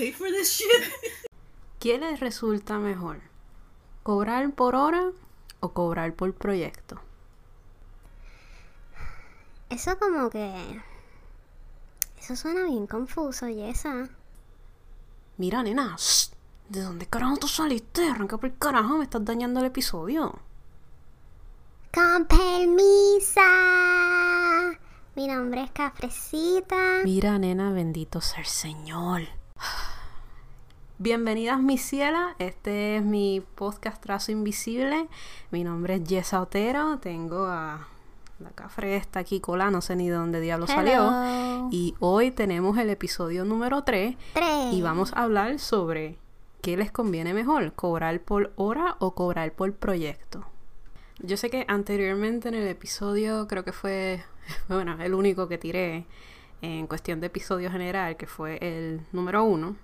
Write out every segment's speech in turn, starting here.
paid for this shit? ¿Qué les resulta mejor? ¿Cobrar por hora o cobrar por proyecto? Eso como que... Eso suena bien confuso, Yesa. Mira, nena, shh, ¿de dónde carajo tú saliste? Arranca por el carajo, me estás dañando el episodio. Con permisa. Mi nombre es Cafrecita. Mira, nena, bendito sea el Señor. Bienvenidas, mi ciela. Este es mi podcast Trazo Invisible. Mi nombre es Jessa Otero. Tengo a la cafre está aquí cola, no sé ni de dónde diablo salió. Y hoy tenemos el episodio número 3 Tres. y vamos a hablar sobre qué les conviene mejor, cobrar por hora o cobrar por proyecto. Yo sé que anteriormente en el episodio, creo que fue, bueno, el único que tiré en cuestión de episodio general, que fue el número uno.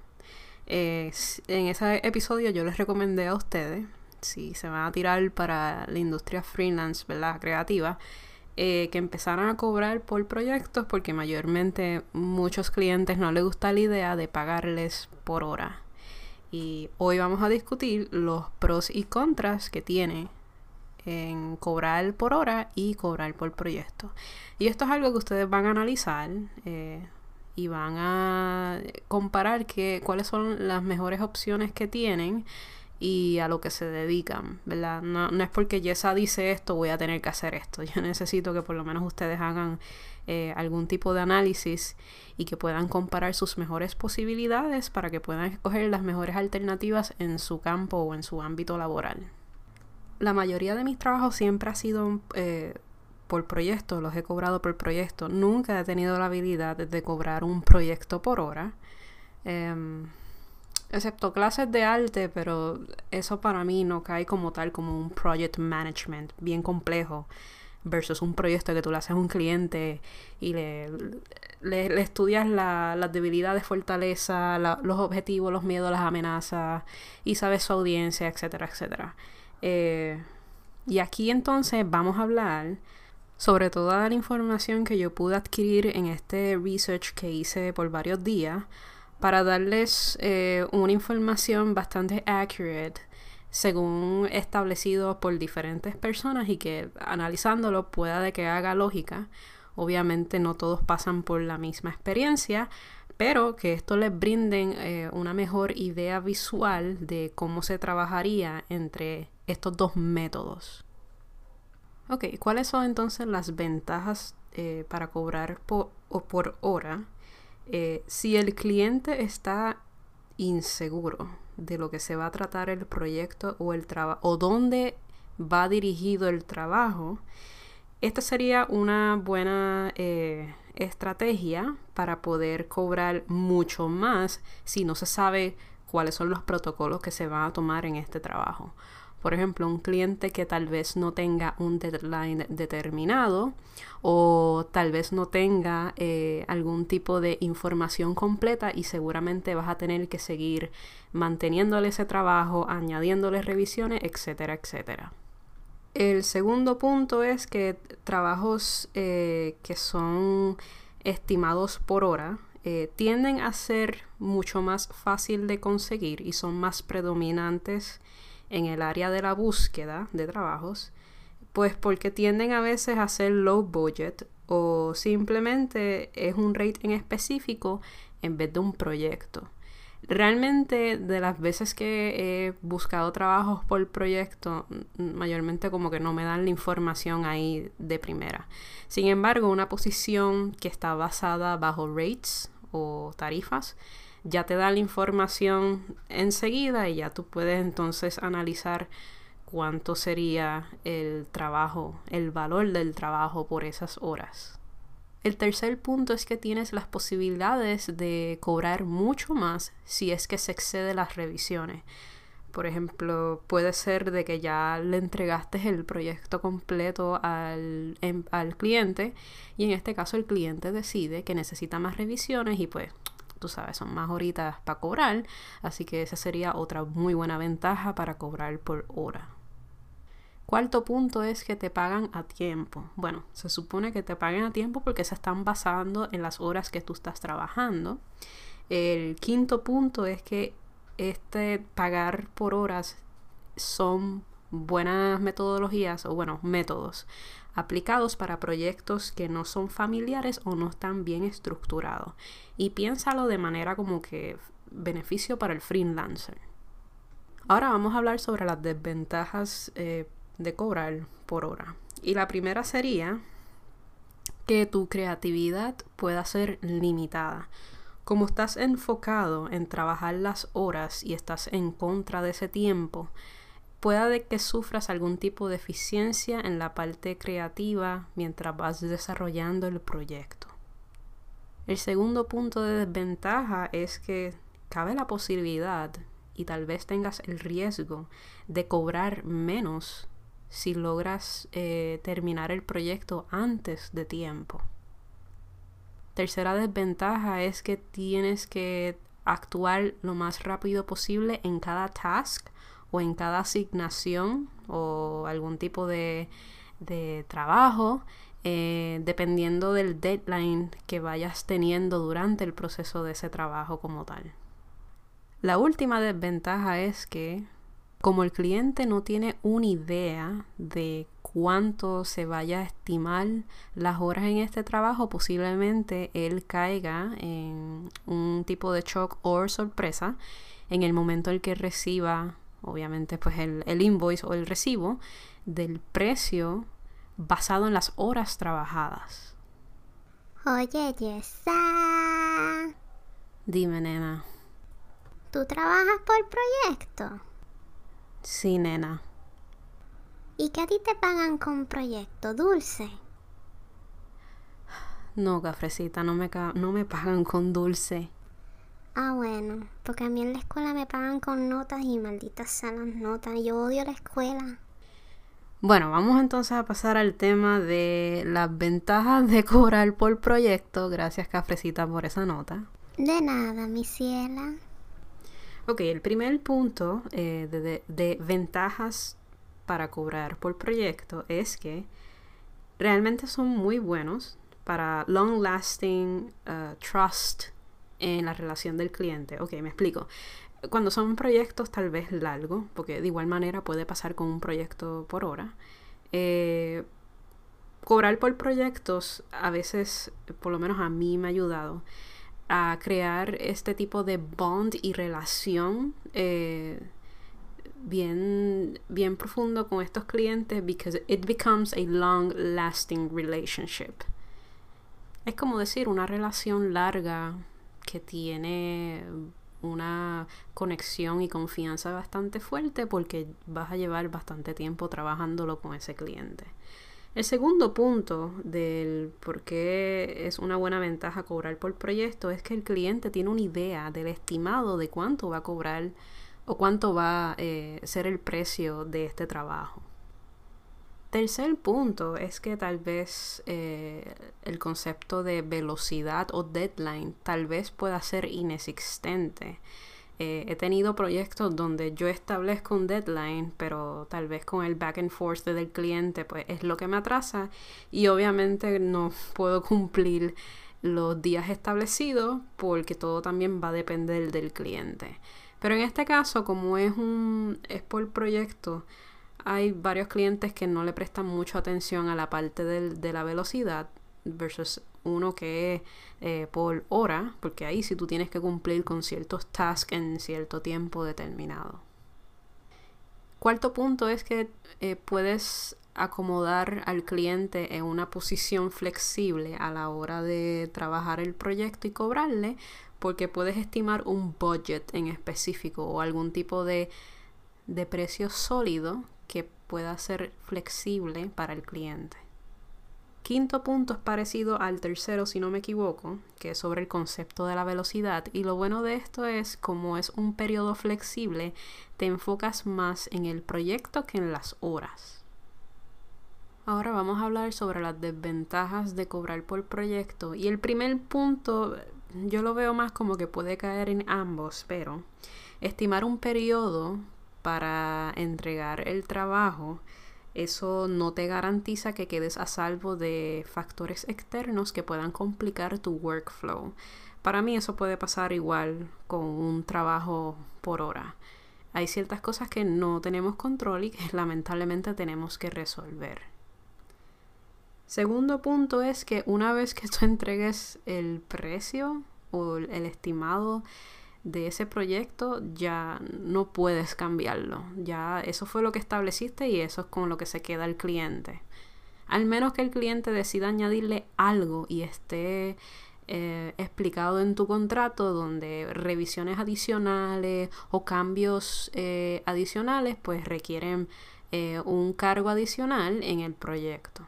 En ese episodio yo les recomendé a ustedes, si se van a tirar para la industria freelance, ¿verdad? Creativa, eh, que empezaran a cobrar por proyectos porque mayormente muchos clientes no les gusta la idea de pagarles por hora. Y hoy vamos a discutir los pros y contras que tiene en cobrar por hora y cobrar por proyecto. Y esto es algo que ustedes van a analizar eh, y van a comparar que, cuáles son las mejores opciones que tienen y a lo que se dedican, ¿verdad? No, es porque Yesa dice esto, voy a tener que hacer esto. Yo necesito que por lo menos ustedes hagan eh, algún tipo de análisis y que puedan comparar sus mejores posibilidades para que puedan escoger las mejores alternativas en su campo o en su ámbito laboral. La mayoría de mis trabajos siempre ha sido eh, por proyecto, los he cobrado por proyecto. Nunca he tenido la habilidad de cobrar un proyecto por hora. Em, excepto clases de arte, pero eso para mí no cae como tal como un project management bien complejo versus un proyecto que tú le haces a un cliente y le, estudias la- las debilidades, fortaleza, la- los objetivos, los miedos, las amenazas y sabes su audiencia, etcétera, etcétera. Eh, y aquí entonces vamos a hablar sobre toda la información que yo pude adquirir en este research que hice por varios días para darles eh, una información bastante accurate según establecido por diferentes personas y que analizándolo pueda de que haga lógica. Obviamente no todos pasan por la misma experiencia, pero que esto les brinden eh, una mejor idea visual de cómo se trabajaría entre estos dos métodos. Ok, ¿cuáles son entonces las ventajas eh, para cobrar por, o por hora? Eh, si el cliente está inseguro de lo que se va a tratar el proyecto o el trabajo o dónde va dirigido el trabajo, esta sería una buena eh, estrategia para poder cobrar mucho más si no se sabe cuáles son los protocolos que se van a tomar en este trabajo. Por ejemplo, un cliente que tal vez no tenga un deadline determinado o tal vez no tenga eh, algún tipo de información completa y seguramente vas a tener que seguir manteniéndole ese trabajo, añadiéndole revisiones, etcétera, etcétera. El segundo punto es que trabajos eh, que son estimados por hora eh, tienden a ser mucho más fácil de conseguir y son más predominantes en el área de la búsqueda de trabajos, pues porque tienden a veces a ser low budget o simplemente es un rate en específico en vez de un proyecto. Realmente de las veces que he buscado trabajos por proyecto, m- mayormente como que no me dan la información ahí de primera. Sin embargo, una posición que está basada bajo rates o tarifas, ya te da la información enseguida y ya tú puedes entonces analizar cuánto sería el trabajo, el valor del trabajo por esas horas. El tercer punto es que tienes las posibilidades de cobrar mucho más si es que se excede las revisiones. Por ejemplo, puede ser de que ya le entregaste el proyecto completo al, em- al cliente y en este caso el cliente decide que necesita más revisiones y pues sabes, son más horitas para cobrar, así que esa sería otra muy buena ventaja para cobrar por hora. Cuarto punto es que te pagan a tiempo. Bueno, se supone que te paguen a tiempo porque se están basando en las horas que tú estás trabajando. El quinto punto es que este pagar por horas son buenas metodologías o bueno, métodos aplicados para proyectos que no son familiares o no están bien estructurados. Y piénsalo de manera como que beneficio para el freelancer. Ahora vamos a hablar sobre las desventajas eh, de cobrar por hora. Y la primera sería que tu creatividad pueda ser limitada. Como estás enfocado en trabajar las horas y estás en contra de ese tiempo, puede que sufras algún tipo de eficiencia en la parte creativa mientras vas desarrollando el proyecto. El segundo punto de desventaja es que cabe la posibilidad y tal vez tengas el riesgo de cobrar menos si logras eh, terminar el proyecto antes de tiempo. Tercera desventaja es que tienes que actuar lo más rápido posible en cada task o en cada asignación o algún tipo de, trabajo eh, dependiendo del deadline que vayas teniendo durante el proceso de ese trabajo como tal. La última desventaja es que como el cliente no tiene una idea de cuánto se vaya a estimar las horas en este trabajo, posiblemente él caiga en un tipo de shock o sorpresa en el momento en que reciba, obviamente, pues el, el invoice o el recibo del precio basado en las horas trabajadas. Oye, Yesa. Dime, nena. ¿Tú trabajas por proyecto? Sí, nena. ¿Y qué a ti te pagan con proyecto dulce? No, cafrecita, no me, no me pagan con dulce. Ah, bueno, porque a mí en la escuela me pagan con notas y malditas sean las notas. Yo odio la escuela. Bueno, vamos entonces a pasar al tema de las ventajas de cobrar por proyecto. Gracias, Cafrecita, por esa nota. De nada, mi ciela. Ok, el primer punto eh, de, ventajas para cobrar por proyecto es que realmente son muy buenos para long lasting uh, trust en la relación del cliente. Ok, me explico. Cuando son proyectos tal vez largos, porque de igual manera puede pasar con un proyecto por hora, eh, cobrar por proyectos a veces, por lo menos a mí me ha ayudado a crear este tipo de bond y relación eh, bien, bien profundo con estos clientes because it becomes a long lasting relationship. Es como decir una relación larga que tiene una conexión y confianza bastante fuerte porque vas a llevar bastante tiempo trabajándolo con ese cliente. El segundo punto del por qué es una buena ventaja cobrar por proyecto es que el cliente tiene una idea del estimado de cuánto va a cobrar o cuánto va a eh, ser el precio de este trabajo. Tercer punto es que tal vez eh, el concepto de velocidad o deadline tal vez pueda ser inexistente. Eh, he tenido proyectos donde yo establezco un deadline, pero tal vez con el back and forth del cliente, pues es lo que me atrasa y obviamente no puedo cumplir los días establecidos porque todo también va a depender del cliente. Pero en este caso, como es un es por proyecto, hay varios clientes que no le prestan mucha atención a la parte de la velocidad versus uno que es eh, por hora, porque ahí sí tú tienes que cumplir con ciertos tasks en cierto tiempo determinado. Cuarto punto es que eh, puedes acomodar al cliente en una posición flexible a la hora de trabajar el proyecto y cobrarle, porque puedes estimar un budget en específico o algún tipo de, de precio sólido que pueda ser flexible para el cliente. Quinto punto es parecido al tercero, si no me equivoco, que es sobre el concepto de la velocidad. Y lo bueno de esto es, como es un periodo flexible, te enfocas más en el proyecto que en las horas. Ahora vamos a hablar sobre las desventajas de cobrar por proyecto. Y el primer punto, yo lo veo más como que puede caer en ambos, pero estimar un periodo para entregar el trabajo eso no te garantiza que quedes a salvo de factores externos que puedan complicar tu workflow. para mí eso puede pasar igual con un trabajo por hora. Hay ciertas cosas que no tenemos control y que lamentablemente tenemos que resolver. Segundo punto es que una vez que tú entregues el precio o el estimado de ese proyecto, ya no puedes cambiarlo. Ya eso fue lo que estableciste y eso es con lo que se queda el cliente. Al menos que el cliente decida añadirle algo y esté eh, explicado en tu contrato donde revisiones adicionales o cambios eh, adicionales pues requieren eh, un cargo adicional en el proyecto.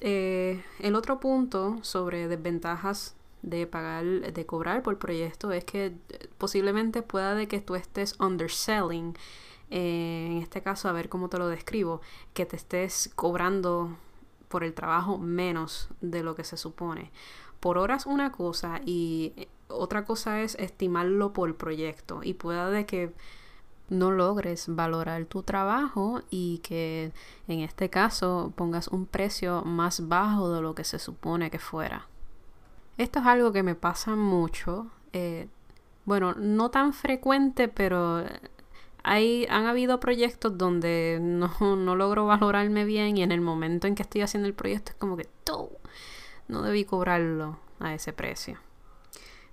el otro punto sobre desventajas de pagar, de cobrar por proyecto es que posiblemente pueda de que tú estés underselling, en este caso a ver cómo te lo describo, que te estés cobrando por el trabajo menos de lo que se supone. Por horas una cosa y otra cosa es estimarlo por proyecto y pueda de que no logres valorar tu trabajo y que en este caso pongas un precio más bajo de lo que se supone que fuera. Esto es algo que me pasa mucho. Eh, bueno, no tan frecuente, pero hay, han habido proyectos donde no, no, logro valorarme bien y en el momento en que estoy haciendo el proyecto es como que no debí cobrarlo a ese precio.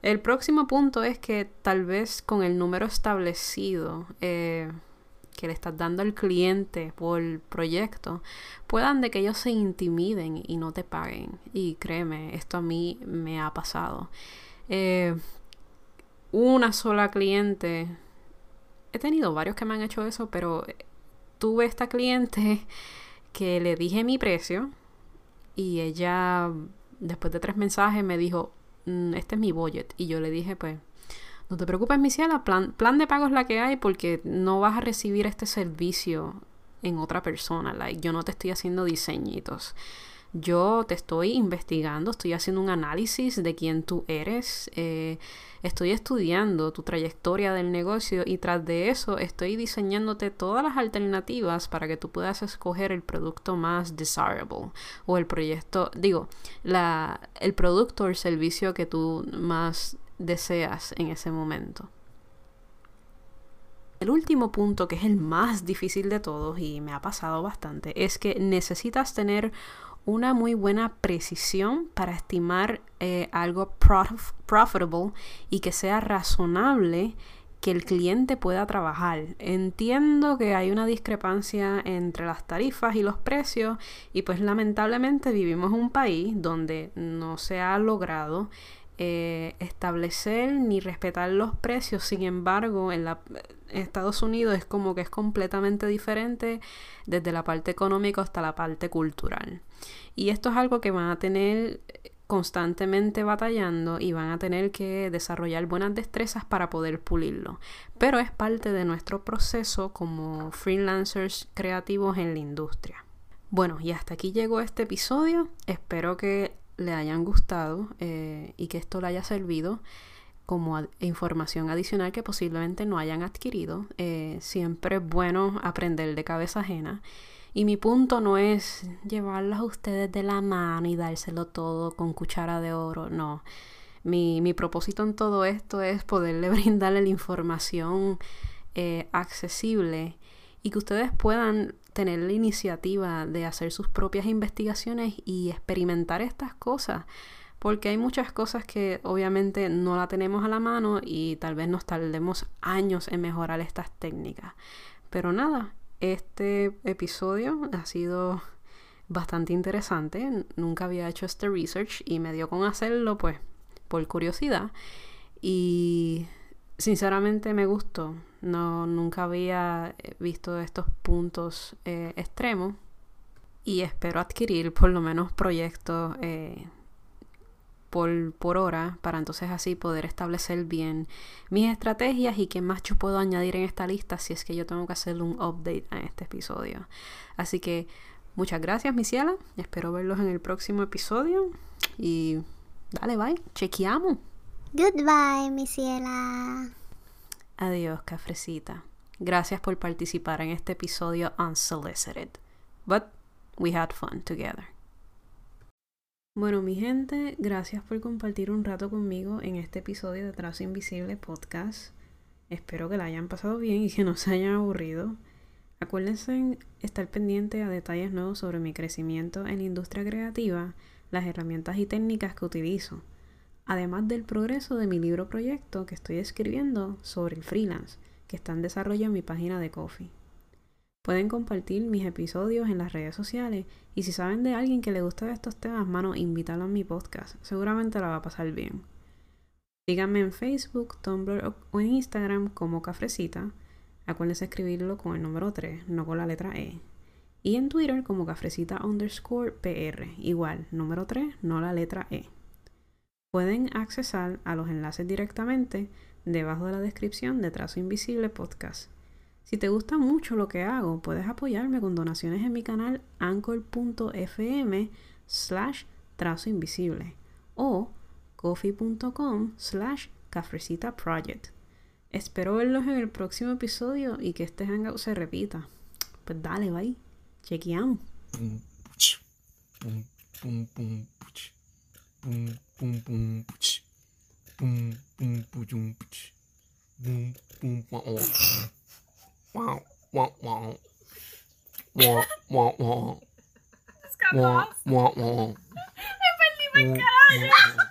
El próximo punto es que tal vez con el número establecido eh, que le estás dando al cliente por proyecto, puedan de que ellos se intimiden y no te paguen. Y créeme, esto a mí me ha pasado. Eh, una sola cliente he tenido varios que me han hecho eso, pero tuve esta cliente que le dije mi precio y ella después de tres mensajes me dijo, mm, este es mi budget. Y yo le dije, pues, no te preocupes, mi ciela, plan, plan de pago es la que hay porque no vas a recibir este servicio en otra persona. Like, yo no te estoy haciendo diseñitos. Yo te estoy investigando, estoy haciendo un análisis de quién tú eres, eh, estoy estudiando tu trayectoria del negocio y tras de eso estoy diseñándote todas las alternativas para que tú puedas escoger el producto más desirable o el proyecto, digo, la, el producto o el servicio que tú más deseas en ese momento. El último punto, que es el más difícil de todos y me ha pasado bastante, es que necesitas tener una muy buena precisión para estimar eh, algo profitable y que sea razonable que el cliente pueda trabajar. Entiendo que hay una discrepancia entre las tarifas y los precios y pues lamentablemente vivimos en un país donde no se ha logrado eh, establecer ni respetar los precios. Sin embargo, en, la, Estados Unidos es como que es completamente diferente desde la parte económica hasta la parte cultural. Y esto es algo que van a tener constantemente batallando y van a tener que desarrollar buenas destrezas para poder pulirlo. Pero es parte de nuestro proceso como freelancers creativos en la industria. Bueno, y hasta aquí llegó este episodio. Espero que le hayan gustado eh, y que esto le haya servido como información adicional que posiblemente no hayan adquirido. Eh, siempre es bueno aprender de cabeza ajena. Y mi punto no es llevarlas a ustedes de la mano y dárselo todo con cuchara de oro, no. Mi, mi propósito en todo esto es poderle brindarle la información eh, accesible y que ustedes puedan tener la iniciativa de hacer sus propias investigaciones y experimentar estas cosas. Porque hay muchas cosas que obviamente no la tenemos a la mano y tal vez nos tardemos años en mejorar estas técnicas. Pero nada, este episodio ha sido bastante interesante. Nunca había hecho este research y me dio con hacerlo pues por curiosidad. Y sinceramente me gustó. No, nunca había visto estos puntos eh, extremos. Y espero adquirir por lo menos proyectos eh, por, por, hora para entonces así poder establecer bien mis estrategias y qué más yo puedo añadir en esta lista si es que yo tengo que hacer un update a este episodio. Así que muchas gracias, mi ciela. Espero verlos en el próximo episodio. Y dale, bye. Chequeamos. Goodbye, mi ciela. Adiós, cafrecita. Gracias por participar en este episodio unsolicited. But we had fun together. Bueno, mi gente, gracias por compartir un rato conmigo en este episodio de Trazo Invisible Podcast. Espero que la hayan pasado bien y que no se hayan aburrido. Acuérdense estar pendiente a detalles nuevos sobre mi crecimiento en la industria creativa, las herramientas y técnicas que utilizo, además del progreso de mi libro proyecto que estoy escribiendo sobre el freelance, que está en desarrollo en mi página de Coffee. Pueden compartir mis episodios en las redes sociales y si saben de alguien que le gusta estos temas, mano, invítalo a mi podcast. Seguramente la va a pasar bien. Síganme en Facebook, Tumblr o en Instagram como Cafrecita. Acuérdense escribirlo con el número 3, no con la letra E. Y en Twitter como Cafrecita underscore PR. Igual, número 3, no la letra E. Pueden accesar a los enlaces directamente debajo de la descripción de Trazo Invisible Podcast. Si te gusta mucho lo que hago, puedes apoyarme con donaciones en mi canal anchor.fm slash trazo invisible o coffee.com slash cafrecita project. Espero verlos en el próximo episodio y que este hangout se repita. Pues dale, bye. Chequeamos. boom, boom, boom, pooch, boom, boom, boom, pooch, boom, boom, wow, wow, wow, wow, wow, wow, wow, wow, wow, wow, wow, wow, wow, wow,